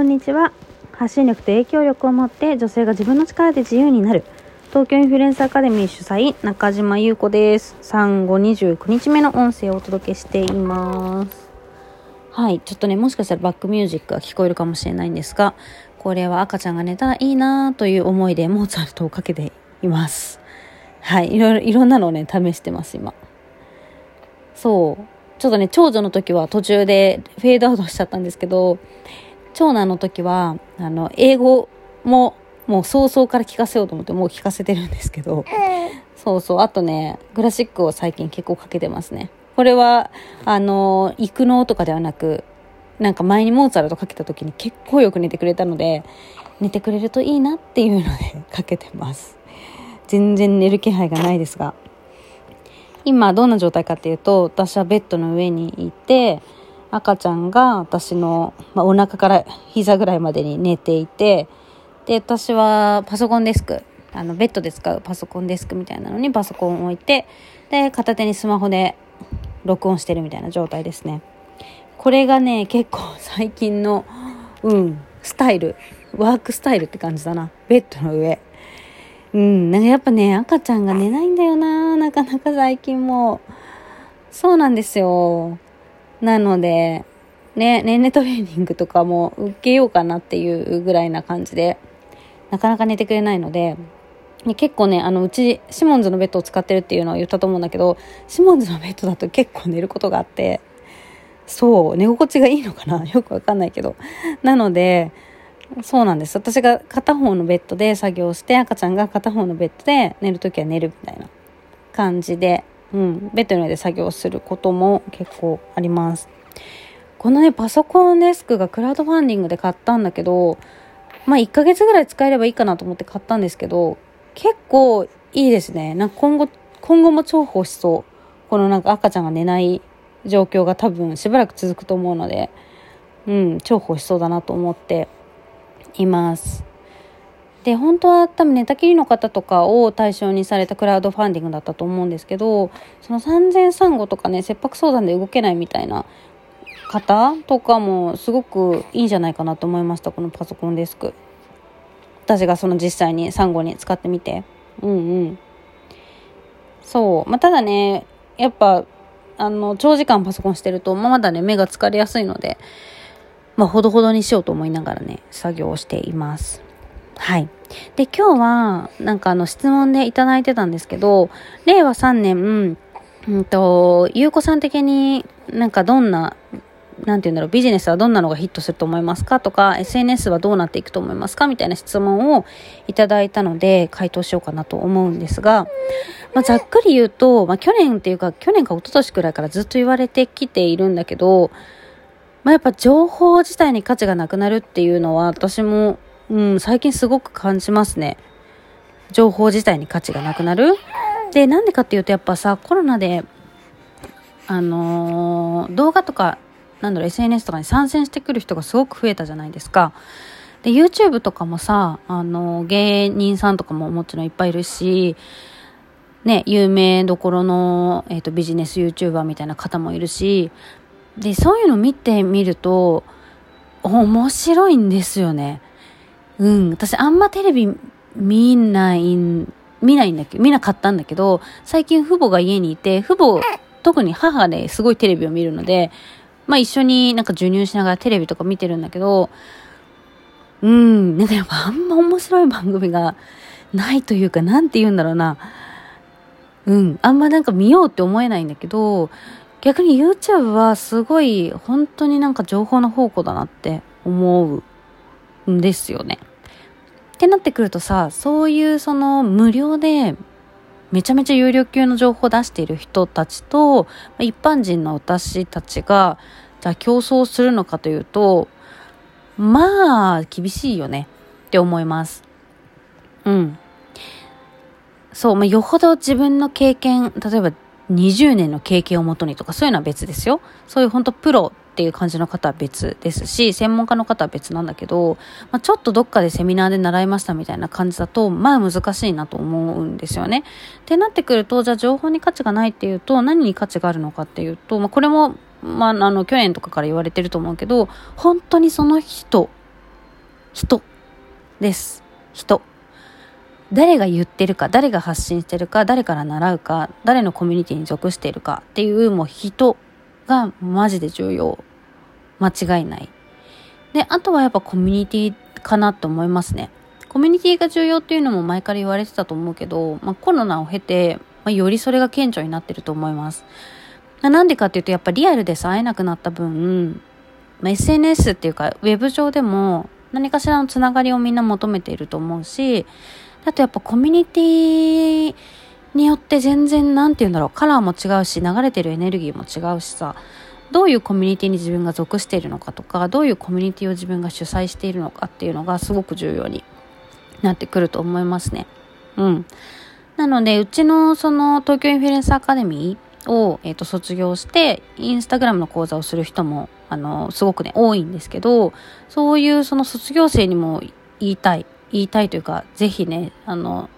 こんにちは。発信力と影響力を持って女性が自分の力で自由になる。東京インフルエンサーアカデミー主催中島優子です。産後29日目の音声をお届けしています。はい。ちょっとねもしかしたらバックミュージックが聞こえるかもしれないんですがこれは赤ちゃんが寝たらいいなという思いでモーツァルトをかけています。はい。いろいろいろんなのをね試してます今。そう。ちょっとね長女の時は途中でフェードアウトしちゃったんですけど長男の時は、あの、英語も、もう早々から聞かせようと思ってもう聞かせてるんですけど、そうそう、あとね、クラシックを最近結構かけてますね。これは、あの、育能とかではなく、なんか前にモーツァルトかけた時に結構よく寝てくれたので、寝てくれるといいなっていうのでかけてます。全然寝る気配がないですが。今どんな状態かっていうと、私はベッドの上にいて、赤ちゃんが私の、まあ、お腹から膝ぐらいまでに寝ていて、で、私はパソコンデスク、あの、ベッドで使うパソコンデスクみたいなのにパソコンを置いて、で、片手にスマホで録音してるみたいな状態ですね。これがね、結構最近の、うん、スタイル、ワークスタイルって感じだな。ベッドの上。うん、なんかやっぱね、赤ちゃんが寝ないんだよな、なかなか最近も。そうなんですよ。なので、ね、年齢トレーニングとかも受けようかなっていうぐらいな感じで、なかなか寝てくれないので、結構ね、あの、うち、シモンズのベッドを使ってるっていうのを言ったと思うんだけど、シモンズのベッドだと結構寝ることがあって、そう、寝心地がいいのかな？よくわかんないけど。なので、そうなんです。私が片方のベッドで作業して、赤ちゃんが片方のベッドで寝るときは寝るみたいな感じでうん、ベッドの上で作業することも結構あります。このね、パソコンデスクがクラウドファンディングで買ったんだけど、まあ1ヶ月ぐらい使えればいいかなと思って買ったんですけど、結構いいですね。なんか今後、今後も重宝しそう。このなんか赤ちゃんが寝ない状況が多分しばらく続くと思うので、うん、重宝しそうだなと思っています。で本当は多分寝たきりの方とかを対象にされたクラウドファンディングだったと思うんですけどその産前産後とかね切迫相談で動けないみたいな方とかもすごくいいんじゃないかなと思いましたこのパソコンデスク。私がその実際に産後に使ってみて。うんうん。そう。まあただねやっぱあの長時間パソコンしてると、まあ、まだね目が疲れやすいのでまあほどほどにしようと思いながらね作業をしています。はい。で、今日は、なんかあの、質問でいただいてたんですけど、令和3年、うんと、ゆうこさん的になんかどんな、なんて言うんだろう、ビジネスはどんなのがヒットすると思いますかとか、SNS はどうなっていくと思いますかみたいな質問をいただいたので、回答しようかなと思うんですが、まあ、ざっくり言うと、まあ、去年っていうか、去年か一昨年くらいからずっと言われてきているんだけど、まあ、やっぱ情報自体に価値がなくなるっていうのは、私もうん、最近すごく感じますね。情報自体に価値がなくなる。で、なんでかっていうとやっぱさ、コロナで、あのー、動画とか、なんだろう、SNS とかに参戦してくる人がすごく増えたじゃないですか。で、YouTube とかもさ、あのー、芸人さんとかももちろんいっぱいいるし、ね、有名どころの、えっ、ー、と、ビジネス YouTuber みたいな方もいるし、で、そういうの見てみると、面白いんですよね。うん、私あんまテレビ見ない、見ないんだけど、見なかったんだけど、最近父母が家にいて、父母、特に母ですごいテレビを見るので、まあ一緒になんか授乳しながらテレビとか見てるんだけど、うん、なんかやっぱあんま面白い番組がないというか、なんて言うんだろうな。うん、あんまなんか見ようって思えないんだけど、逆に YouTube はすごい本当になんか情報の宝庫だなって思うんですよね。ってなってくるとさ、そういうその無料でめちゃめちゃ有料級の情報を出している人たちと、一般人の私たちが、じゃあ競争するのかというと、まあ、厳しいよねって思います。うん。そう、まあ、よほど自分の経験、例えば20年の経験をもとにとか、そういうのは別ですよ。そういう本当プロっていう感じの方は別ですし、専門家の方は別なんだけど、まあ、ちょっとどっかでセミナーで習いましたみたいな感じだと、まあ難しいなと思うんですよね。ってなってくると、じゃあ情報に価値がないっていうと、何に価値があるのかっていうと、まあこれも、まああの、去年とかから言われてると思うけど、本当にその人人です。人。誰が言ってるか、誰が発信してるか、誰から習うか、誰のコミュニティに属しているかっていうもう人がマジで重要。間違いない。で、あとはやっぱコミュニティかなと思いますね。コミュニティが重要っていうのも前から言われてたと思うけど、まあ、コロナを経て、まあ、よりそれが顕著になってると思います。なんでかっていうと、やっぱリアルでさ、会えなくなった分、まあ、SNS っていうか、ウェブ上でも何かしらのつながりをみんな求めていると思うし、あとやっぱコミュニティによって全然、なんて言うんだろう、カラーも違うし、流れてるエネルギーも違うしさ、どういうコミュニティに自分が属しているのかとかどういうコミュニティを自分が主催しているのかっていうのがすごく重要になってくると思いますね。うん。なので、うちのその東京インフルエンサーアカデミーを、えー、と卒業して、インスタグラムの講座をする人も、あの、すごくね、多いんですけど、そういうその卒業生にも言いたい、言いたいというか、ぜひね、あの、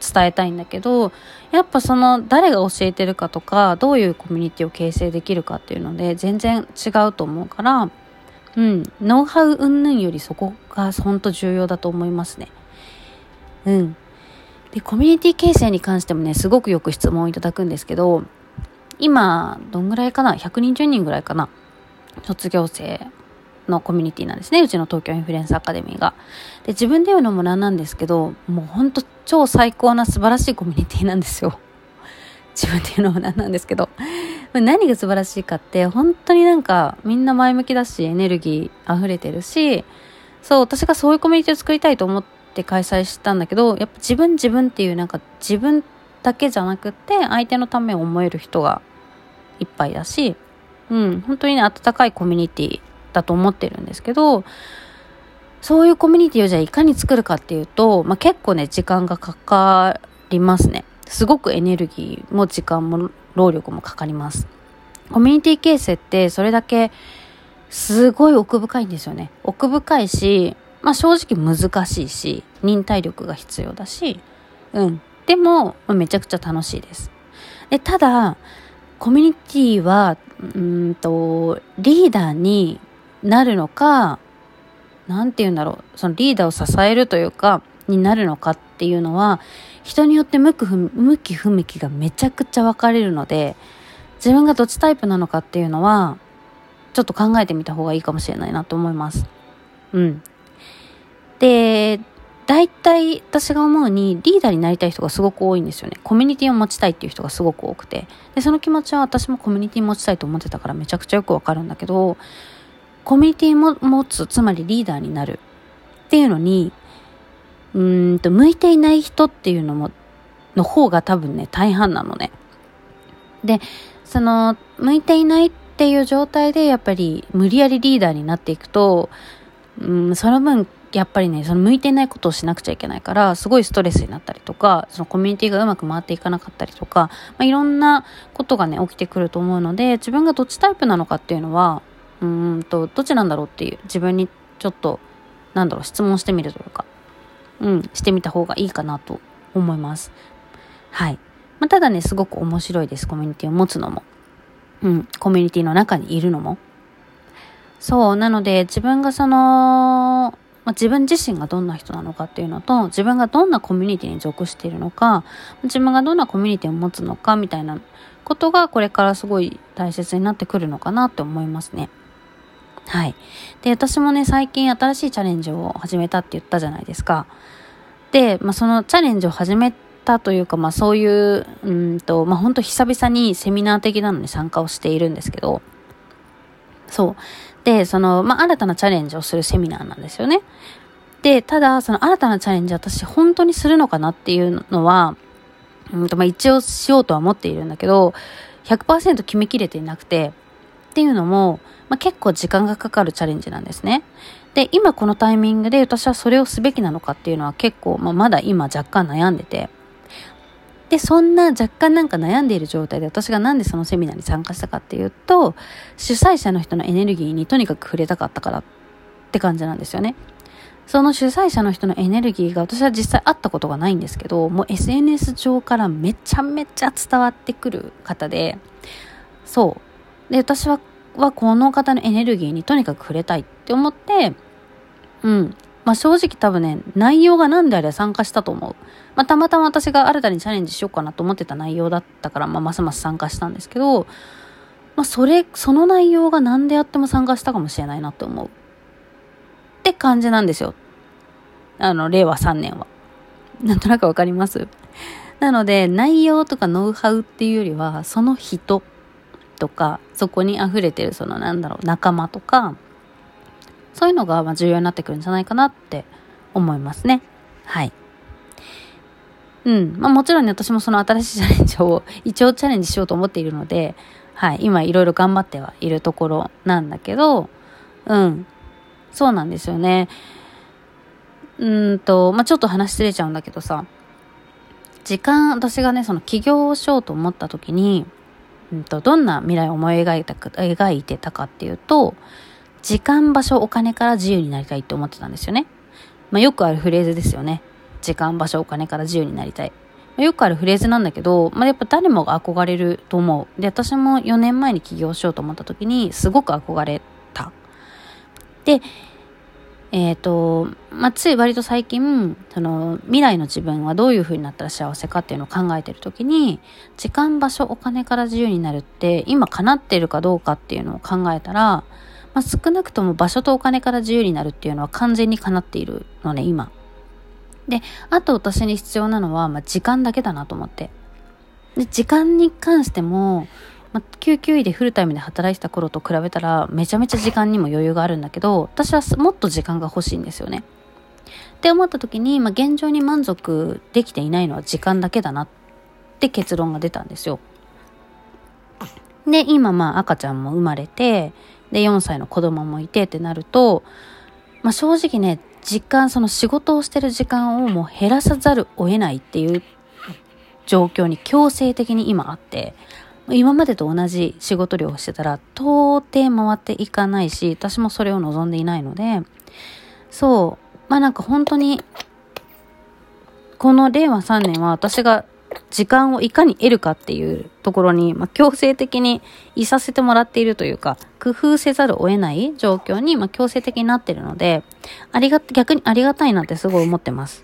伝えたいんだけどやっぱその誰が教えてるかとかどういうコミュニティを形成できるかっていうので全然違うと思うからうんノウハウ云々よりそこが本当重要だと思いますね。うん。でコミュニティ形成に関してもねすごくよく質問をいただくんですけど今どんぐらいかな？120人ぐらいかな？卒業生のコミュニティなんですね。うちの東京インフルエンスアカデミーが。で、自分で言うのもなんなんですけど、もうほんと超最高な素晴らしいコミュニティなんですよ。自分で言うのもなんなんですけど。何が素晴らしいかって、本当になんかみんな前向きだし、エネルギー溢れてるし、そう、私がそういうコミュニティを作りたいと思って開催したんだけど、やっぱ自分自分っていうなんか自分だけじゃなくて、相手のためを思える人がいっぱいだし、うん、本当にね、温かいコミュニティだと思ってるんですけど、そういうコミュニティをじゃあいかに作るかっていうと、まあ、結構ね、時間がかかりますね。すごくエネルギーも時間も労力もかかります。コミュニティ形成ってそれだけすごい奥深いんですよね。奥深いし、まあ正直難しいし、忍耐力が必要だし、うん。でも、まあ、めちゃくちゃ楽しいです。で、ただ、コミュニティは、うんと、リーダーになるのか、なんて言うんだろう、そのリーダーを支えるというか、になるのかっていうのは、人によって向く向き不向きがめちゃくちゃ分かれるので、自分がどっちタイプなのかっていうのは、ちょっと考えてみた方がいいかもしれないなと思います。うん。で、大体私が思うにリーダーになりたい人がすごく多いんですよね。コミュニティを持ちたいっていう人がすごく多くて。で、その気持ちは私もコミュニティ持ちたいと思ってたからめちゃくちゃよくわかるんだけど、コミュニティも持つ、つまりリーダーになるっていうのに、うんと、向いていない人っていうのも、の方が多分ね、大半なのね。で、その、向いていないっていう状態で、やっぱり無理やりリーダーになっていくと、うん、その分、やっぱりね、その向いていないことをしなくちゃいけないから、すごいストレスになったりとか、そのコミュニティがうまく回っていかなかったりとか、まあ、いろんなことがね、起きてくると思うので、自分がどっちタイプなのかっていうのは、うんと、どっちなんだろうっていう自分にちょっと、なんだろう、質問してみるというか、うん、してみた方がいいかなと思います。はい。まあ、ただね、すごく面白いです。コミュニティを持つのも。うん、コミュニティの中にいるのも。そう、なので自分がその、まあ、自分自身がどんな人なのかっていうのと、自分がどんなコミュニティに属しているのか、自分がどんなコミュニティを持つのかみたいなことがこれからすごい大切になってくるのかなって思いますね。はい。で、私もね、最近新しいチャレンジを始めたって言ったじゃないですか。で、まあ、そのチャレンジを始めたというか、まあ、そういう、うんと、まあ、本当久々にセミナー的なのに参加をしているんですけど、そう。で、その、まあ、新たなチャレンジをするセミナーなんですよね。で、ただ、その新たなチャレンジ私本当にするのかなっていうのは、うんと、まあ、一応しようとは思っているんだけど、100%決めきれていなくて、っていうのも、まあ、結構時間がかかるチャレンジなんですね。で、今このタイミングで私はそれをすべきなのかっていうのは結構、まあ、まだ今若干悩んでて。で、そんな若干なんか悩んでいる状態で私がなんでそのセミナーに参加したかっていうと、主催者の人のエネルギーにとにかく触れたかったからって感じなんですよね。その主催者の人のエネルギーが私は実際会ったことがないんですけど、もう SNS 上からめちゃめちゃ伝わってくる方で、そう。で、私は、はこの方のエネルギーにとにかく触れたいって思って、うん。まあ、正直多分ね、内容が何であれ参加したと思う。まあ、たまたま私が新たにチャレンジしようかなと思ってた内容だったから、まあ、ますます参加したんですけど、まあ、それ、その内容が何であっても参加したかもしれないなって思う。って感じなんですよ。あの、令和3年は。なんとなくわかります？なので、内容とかノウハウっていうよりは、その人とか、そこに溢れてる、そのなんだろう、仲間とか、そういうのがま重要になってくるんじゃないかなって思いますね。はい。うん。まあもちろんね、私もその新しいチャレンジを一応チャレンジしようと思っているので、はい。今いろいろ頑張ってはいるところなんだけど、うん。そうなんですよね。うんと、まあちょっと話しれちゃうんだけどさ、時間、私がね、その起業をしようと思った時に、んと、どんな未来を思い描いたか、描いてたかっていうと、時間、場所、お金から自由になりたいって思ってたんですよね。まあ、よくあるフレーズですよね。時間、場所、お金から自由になりたい。よくあるフレーズなんだけど、まあ、やっぱ誰もが憧れると思う。で、私も4年前に起業しようと思った時に、すごく憧れた。で、えっ、ー、と、まあ、つい割と最近、その、未来の自分はどういう風になったら幸せかっていうのを考えてる時に、時間、場所、お金から自由になるって、今叶ってるかどうかっていうのを考えたら、まあ、少なくとも場所とお金から自由になるっていうのは完全に叶っているのね、今。で、あと私に必要なのは、まあ、時間だけだなと思って。で、時間に関しても、まあ、救急医でフルタイムで働いてた頃と比べたらめちゃめちゃ時間にも余裕があるんだけど私はもっと時間が欲しいんですよね。って思った時に、まあ、現状に満足できていないのは時間だけだなって結論が出たんですよ。で今まあ赤ちゃんも生まれてで4歳の子供もいてってなると、まあ、正直ね時間その仕事をしてる時間をもう減らさざるを得ないっていう状況に強制的に今あって今までと同じ仕事量をしてたら、到底回っていかないし、私もそれを望んでいないので、そう、まあなんか本当に、この令和3年は私が時間をいかに得るかっていうところに、まあ、強制的にいさせてもらっているというか、工夫せざるを得ない状況に、まあ、強制的になってるので、ありが、逆にありがたいなってすごい思ってます。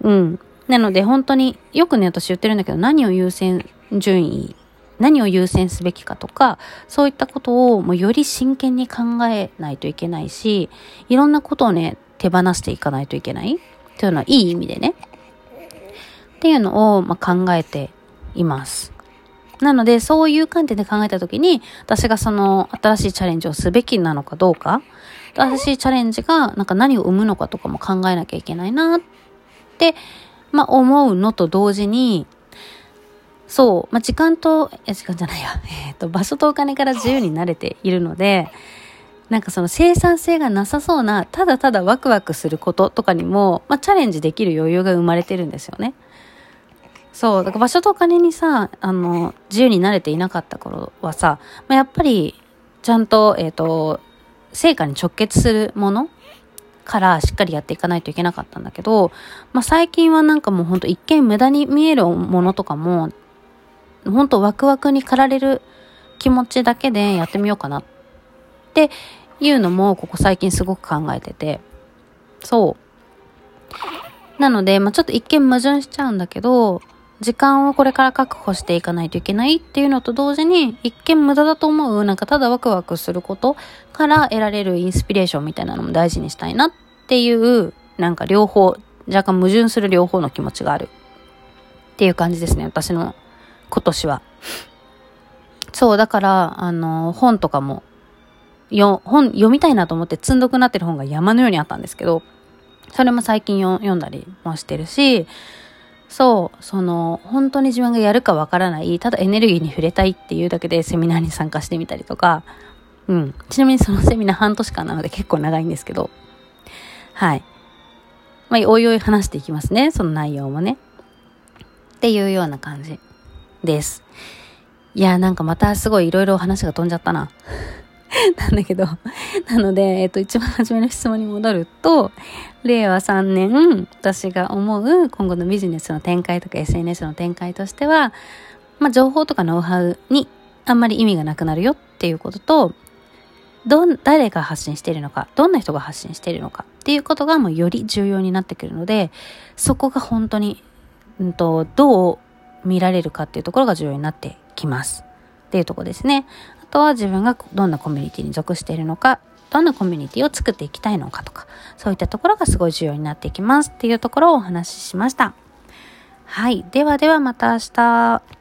うん。なので本当によくね、私言ってるんだけど、何を優先順位、何を優先すべきかとか、そういったことをもうより真剣に考えないといけないし、いろんなことをね、手放していかないといけないというのはいい意味でね。っていうのを、ま、考えています。なので、そういう観点で考えたときに、私がその新しいチャレンジをすべきなのかどうか、新しいチャレンジがなんか何を生むのかとかも考えなきゃいけないなって、まあ思うのと同時に、そう、まあ、時間と、え、時間じゃないや、えっ、ー、と、場所とお金から自由になれているので、なんかその生産性がなさそうな、ただただワクワクすることとかにも、まあ、チャレンジできる余裕が生まれてるんですよね。そう、だから場所とお金にさ、あの、自由になれていなかった頃はさ、まあ、やっぱり、ちゃんと、えっ、ー、と、成果に直結するものからしっかりやっていかないといけなかったんだけど、まあ、最近はなんかもうほんと一見無駄に見えるものとかも、本当ワクワクに駆られる気持ちだけでやってみようかなっていうのもここ最近すごく考えてて。そう。なので、まあ、ちょっと一見矛盾しちゃうんだけど、時間をこれから確保していかないといけないっていうのと同時に、一見無駄だと思う、なんかただワクワクすることから得られるインスピレーションみたいなのも大事にしたいなっていう、なんか両方、若干矛盾する両方の気持ちがあるっていう感じですね、私の今年は。そう、だから、あの、本とかも、よ、本読みたいなと思って積んどくなってる本が山のようにあったんですけど、それも最近読んだりもしてるし、そう、その、本当に自分がやるかわからない、ただエネルギーに触れたいっていうだけでセミナーに参加してみたりとか、うん。ちなみにそのセミナー半年間なので結構長いんですけど、はい。まあ、おいおい話していきますね、その内容もね。っていうような感じ。です。いや、なんかまたすごいいろいろ話が飛んじゃったな。なんだけど、なので、えっと、一番初めの質問に戻ると、令和3年、私が思う今後のビジネスの展開とか SNS の展開としては、まあ、情報とかノウハウにあんまり意味がなくなるよっていうことと、どん、誰が発信しているのか、どんな人が発信しているのかっていうことがもうより重要になってくるので、そこが本当に、うんと、どう見られるかっていうところが重要になってきます。っていうとこですね。あとは自分がどんなコミュニティに属しているのか、どんなコミュニティを作っていきたいのかとか、そういったところがすごい重要になっていきますっていうところをお話ししました。はい。ではではまた明日。